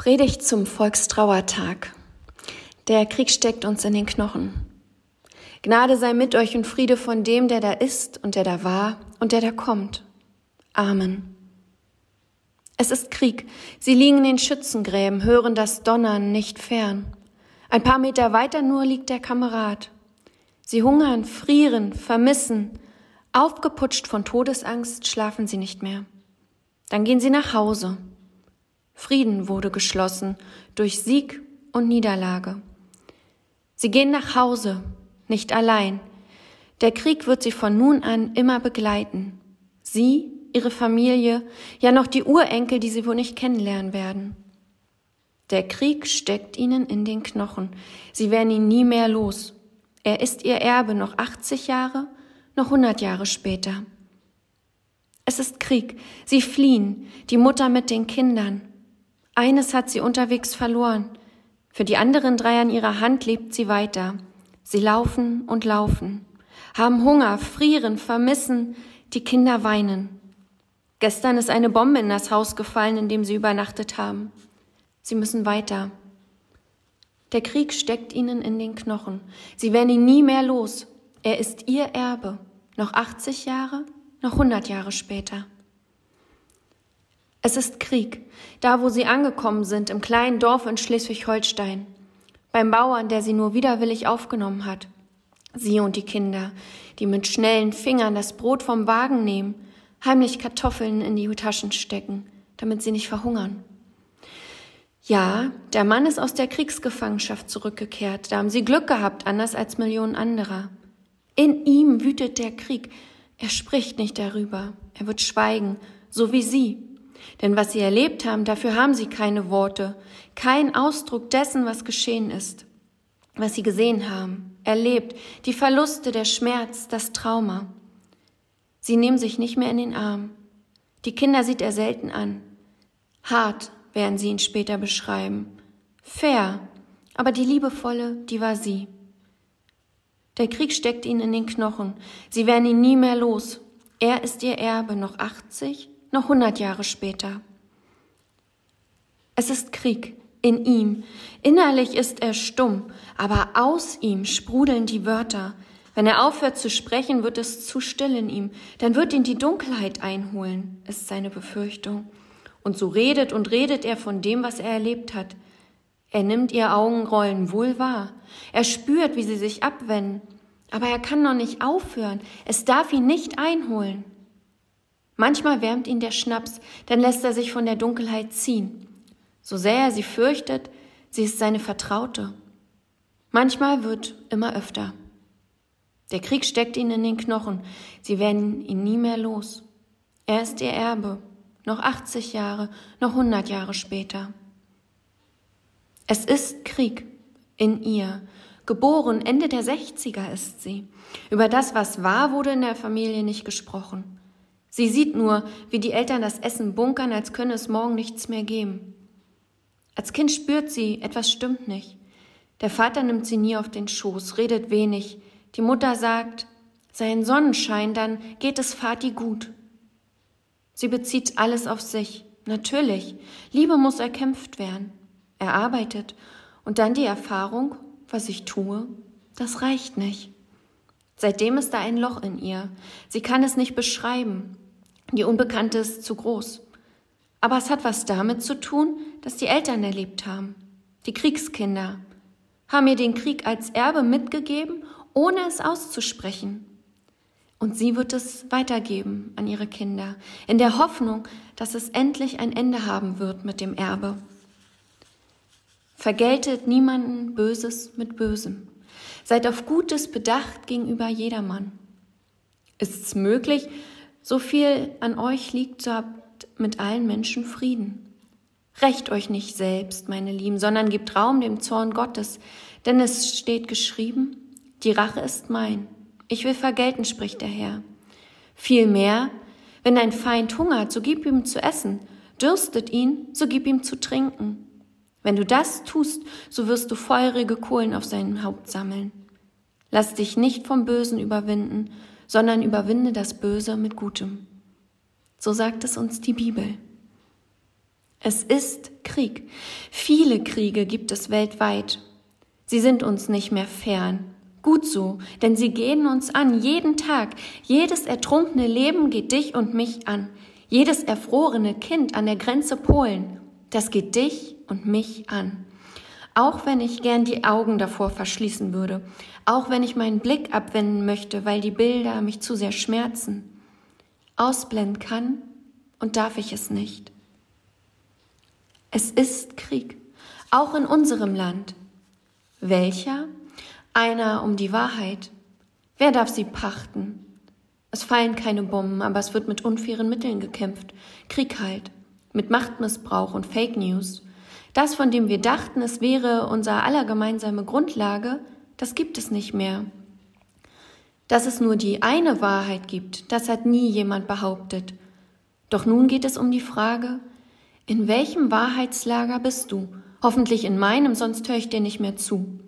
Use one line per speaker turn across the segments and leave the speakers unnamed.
Predigt zum Volkstrauertag. Der Krieg steckt uns in den Knochen. Gnade sei mit euch und Friede von dem, der da ist und der da war und der da kommt. Amen. Es ist Krieg. Sie liegen in den Schützengräben, hören das Donnern nicht fern. Ein paar Meter weiter nur liegt der Kamerad. Sie hungern, frieren, vermissen. Aufgeputscht von Todesangst schlafen sie nicht mehr. Dann gehen sie nach Hause. Frieden wurde geschlossen durch Sieg und Niederlage. Sie gehen nach Hause, nicht allein. Der Krieg wird sie von nun an immer begleiten. Sie, ihre Familie, ja noch die Urenkel, die sie wohl nicht kennenlernen werden. Der Krieg steckt ihnen in den Knochen. Sie werden ihn nie mehr los. Er ist ihr Erbe noch 80 Jahre, noch 100 Jahre später. Es ist Krieg. Sie fliehen, die Mutter mit den Kindern. Eines hat sie unterwegs verloren. Für die anderen drei an ihrer Hand lebt sie weiter. Sie laufen und laufen, haben Hunger, frieren, vermissen, die Kinder weinen. Gestern ist eine Bombe in das Haus gefallen, in dem sie übernachtet haben. Sie müssen weiter. Der Krieg steckt ihnen in den Knochen. Sie werden ihn nie mehr los. Er ist ihr Erbe. Noch 80 Jahre, noch 100 Jahre später. Es ist Krieg, da wo sie angekommen sind, im kleinen Dorf in Schleswig-Holstein, beim Bauern, der sie nur widerwillig aufgenommen hat. Sie und die Kinder, die mit schnellen Fingern das Brot vom Wagen nehmen, heimlich Kartoffeln in die Taschen stecken, damit sie nicht verhungern. Ja, der Mann ist aus der Kriegsgefangenschaft zurückgekehrt, da haben sie Glück gehabt, anders als Millionen anderer. In ihm wütet der Krieg, er spricht nicht darüber, er wird schweigen, so wie sie, denn was sie erlebt haben, dafür haben sie keine Worte, kein Ausdruck dessen, was geschehen ist, was sie gesehen haben, erlebt, die Verluste, der Schmerz, das Trauma. Sie nehmen sich nicht mehr in den Arm. Die Kinder sieht er selten an. Hart werden sie ihn später beschreiben. Fair, aber die liebevolle, die war sie. Der Krieg steckt ihnen in den Knochen. Sie werden ihn nie mehr los. Er ist ihr Erbe, noch 80, noch hundert Jahre später. Es ist Krieg in ihm. Innerlich ist er stumm, aber aus ihm sprudeln die Wörter. Wenn er aufhört zu sprechen, wird es zu still in ihm. Dann wird ihn die Dunkelheit einholen, ist seine Befürchtung. Und so redet und redet er von dem, was er erlebt hat. Er nimmt ihr Augenrollen wohl wahr. Er spürt, wie sie sich abwenden. Aber er kann noch nicht aufhören. Es darf ihn nicht einholen. Manchmal wärmt ihn der Schnaps, dann lässt er sich von der Dunkelheit ziehen. So sehr er sie fürchtet, sie ist seine Vertraute. Manchmal wird immer öfter. Der Krieg steckt ihnen in den Knochen, sie werden ihn nie mehr los. Er ist ihr Erbe, noch 80 Jahre, noch 100 Jahre später. Es ist Krieg in ihr. Geboren Ende der 60er ist sie. Über das, was war, wurde in der Familie nicht gesprochen. Sie sieht nur, wie die Eltern das Essen bunkern, als könne es morgen nichts mehr geben. Als Kind spürt sie, etwas stimmt nicht. Der Vater nimmt sie nie auf den Schoß, redet wenig. Die Mutter sagt, sei ein Sonnenschein, dann geht es Vati gut. Sie bezieht alles auf sich. Natürlich, Liebe muss erkämpft werden, erarbeitet. Und dann die Erfahrung, was ich tue, das reicht nicht. Seitdem ist da ein Loch in ihr. Sie kann es nicht beschreiben. Die Unbekannte ist zu groß. Aber es hat was damit zu tun, dass die Eltern erlebt haben. Die Kriegskinder haben ihr den Krieg als Erbe mitgegeben, ohne es auszusprechen. Und sie wird es weitergeben an ihre Kinder, in der Hoffnung, dass es endlich ein Ende haben wird mit dem Erbe. Vergeltet niemanden Böses mit Bösem. Seid auf Gutes bedacht gegenüber jedermann. Ist es möglich, so viel an euch liegt, so habt mit allen Menschen Frieden. Recht euch nicht selbst, meine Lieben, sondern gebt Raum dem Zorn Gottes, denn es steht geschrieben, die Rache ist mein. Ich will vergelten, spricht der Herr. Vielmehr, wenn dein Feind hungert, so gib ihm zu essen, dürstet ihn, so gib ihm zu trinken. Wenn du das tust, so wirst du feurige Kohlen auf seinem Haupt sammeln. Lass dich nicht vom Bösen überwinden, sondern überwinde das Böse mit Gutem. So sagt es uns die Bibel. Es ist Krieg. Viele Kriege gibt es weltweit. Sie sind uns nicht mehr fern. Gut so, denn sie gehen uns an, jeden Tag. Jedes ertrunkene Leben geht dich und mich an. Jedes erfrorene Kind an der Grenze Polen, das geht dich und mich an. Auch wenn ich gern die Augen davor verschließen würde, auch wenn ich meinen Blick abwenden möchte, weil die Bilder mich zu sehr schmerzen. Ausblenden kann und darf ich es nicht. Es ist Krieg, auch in unserem Land. Welcher? Einer um die Wahrheit. Wer darf sie pachten? Es fallen keine Bomben, aber es wird mit unfairen Mitteln gekämpft. Krieg halt. Mit Machtmissbrauch und Fake News. Das, von dem wir dachten, es wäre unser aller gemeinsame Grundlage, das gibt es nicht mehr. Dass es nur die eine Wahrheit gibt, das hat nie jemand behauptet. Doch nun geht es um die Frage, in welchem Wahrheitslager bist du? Hoffentlich in meinem, sonst höre ich dir nicht mehr zu.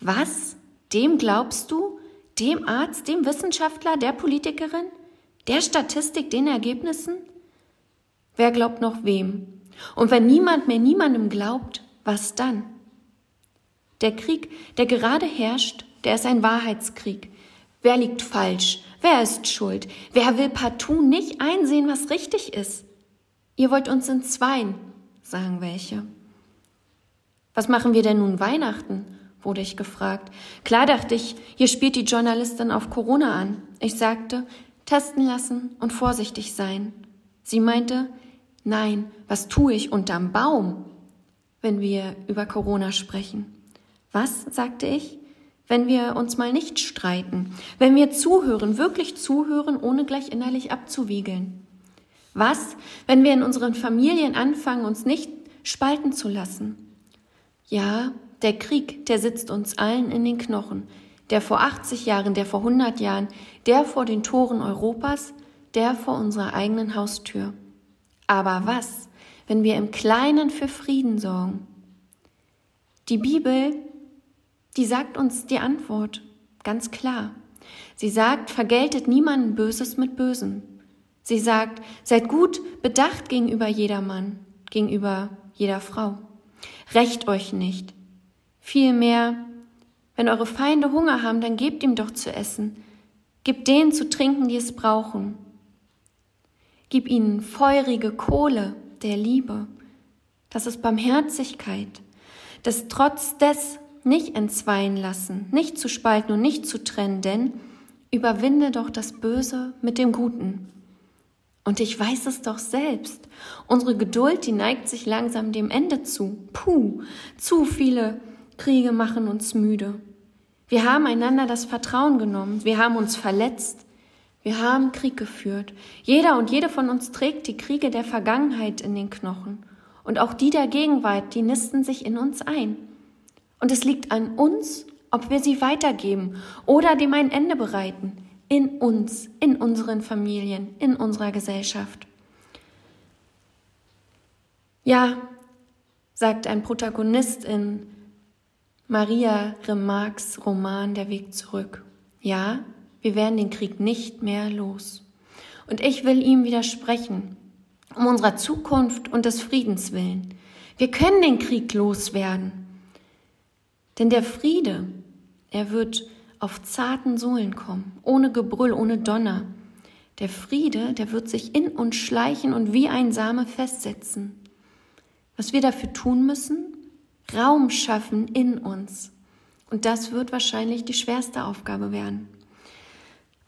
Was? Dem glaubst du? Dem Arzt, dem Wissenschaftler, der Politikerin? Der Statistik, den Ergebnissen? Wer glaubt noch wem? Und wenn niemand mehr niemandem glaubt, was dann? Der Krieg, der gerade herrscht, der ist ein Wahrheitskrieg. Wer liegt falsch? Wer ist schuld? Wer will partout nicht einsehen, was richtig ist? Ihr wollt uns entzweien, sagen welche. Was machen wir denn nun Weihnachten? wurde ich gefragt. Klar dachte ich, hier spielt die Journalistin auf Corona an. Ich sagte, testen lassen und vorsichtig sein. Sie meinte, nein, was tue ich unterm Baum, wenn wir über Corona sprechen? Was, sagte ich, wenn wir uns mal nicht streiten, wenn wir zuhören, wirklich zuhören, ohne gleich innerlich abzuwiegeln? Was, wenn wir in unseren Familien anfangen, uns nicht spalten zu lassen? Ja, der Krieg, der sitzt uns allen in den Knochen. Der vor 80 Jahren, der vor 100 Jahren, der vor den Toren Europas, der vor unserer eigenen Haustür. Aber was, wenn wir im Kleinen für Frieden sorgen? Die Bibel, die sagt uns die Antwort ganz klar. Sie sagt, vergeltet niemanden Böses mit Bösem. Sie sagt, seid gut bedacht gegenüber jedermann, gegenüber jeder Frau. Recht euch nicht. Vielmehr, wenn eure Feinde Hunger haben, dann gebt ihm doch zu essen. Gebt denen zu trinken, die es brauchen. Gib ihnen feurige Kohle der Liebe. Das ist Barmherzigkeit. Das trotz des nicht entzweien lassen, nicht zu spalten und nicht zu trennen, denn überwinde doch das Böse mit dem Guten. Und ich weiß es doch selbst. Unsere Geduld, die neigt sich langsam dem Ende zu. Puh, zu viele Kriege machen uns müde. Wir haben einander das Vertrauen genommen. Wir haben uns verletzt. Wir haben Krieg geführt. Jeder und jede von uns trägt die Kriege der Vergangenheit in den Knochen. Und auch die der Gegenwart, die nisten sich in uns ein. Und es liegt an uns, ob wir sie weitergeben oder dem ein Ende bereiten in uns, in unseren Familien, in unserer Gesellschaft. Ja, sagt ein Protagonist in Maria Remarques Roman Der Weg zurück. Ja, wir werden den Krieg nicht mehr los. Und ich will ihm widersprechen, um unserer Zukunft und des Friedens willen. Wir können den Krieg loswerden. Denn der Friede, er wird auf zarten Sohlen kommen, ohne Gebrüll, ohne Donner. Der Friede, der wird sich in uns schleichen und wie ein Same festsetzen. Was wir dafür tun müssen? Raum schaffen in uns. Und das wird wahrscheinlich die schwerste Aufgabe werden.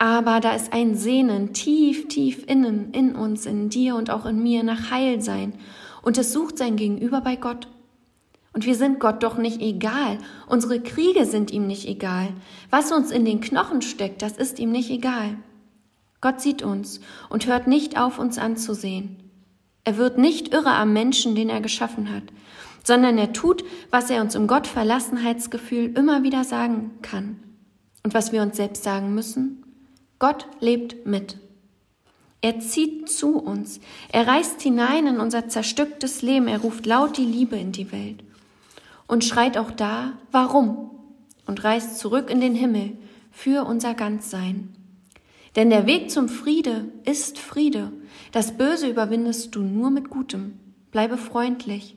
Aber da ist ein Sehnen tief, tief innen, in uns, in dir und auch in mir nach Heilsein. Und es sucht sein Gegenüber bei Gott. Und wir sind Gott doch nicht egal. Unsere Kriege sind ihm nicht egal. Was uns in den Knochen steckt, das ist ihm nicht egal. Gott sieht uns und hört nicht auf, uns anzusehen. Er wird nicht irre am Menschen, den er geschaffen hat, sondern er tut, was er uns im Gottverlassenheitsgefühl immer wieder sagen kann. Und was wir uns selbst sagen müssen? Gott lebt mit. Er zieht zu uns. Er reißt hinein in unser zerstücktes Leben. Er ruft laut die Liebe in die Welt und schreit auch da, warum? Und reist zurück in den Himmel für unser Ganzsein. Denn der Weg zum Friede ist Friede. Das Böse überwindest du nur mit Gutem, bleibe freundlich.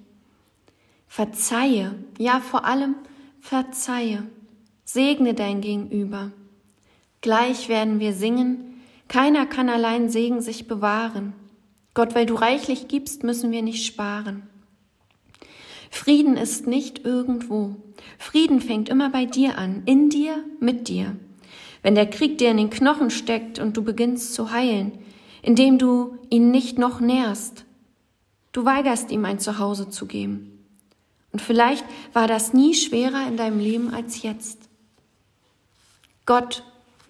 Verzeihe, ja vor allem verzeihe. Segne dein Gegenüber. Gleich werden wir singen, keiner kann allein Segen sich bewahren. Gott, weil du reichlich gibst, müssen wir nicht sparen. Frieden ist nicht irgendwo. Frieden fängt immer bei dir an, in dir, mit dir. Wenn der Krieg dir in den Knochen steckt und du beginnst zu heilen, indem du ihn nicht noch nährst, du weigerst ihm ein Zuhause zu geben. Und vielleicht war das nie schwerer in deinem Leben als jetzt. Gott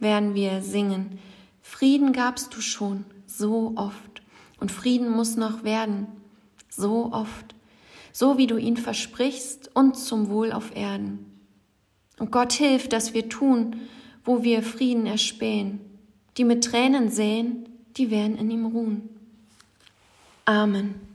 werden wir singen. Frieden gabst du schon so oft. Und Frieden muss noch werden, so oft, so wie du ihn versprichst und zum Wohl auf Erden. Und Gott hilft, dass wir tun, wo wir Frieden erspähen. Die mit Tränen säen, die werden in ihm ruhen. Amen.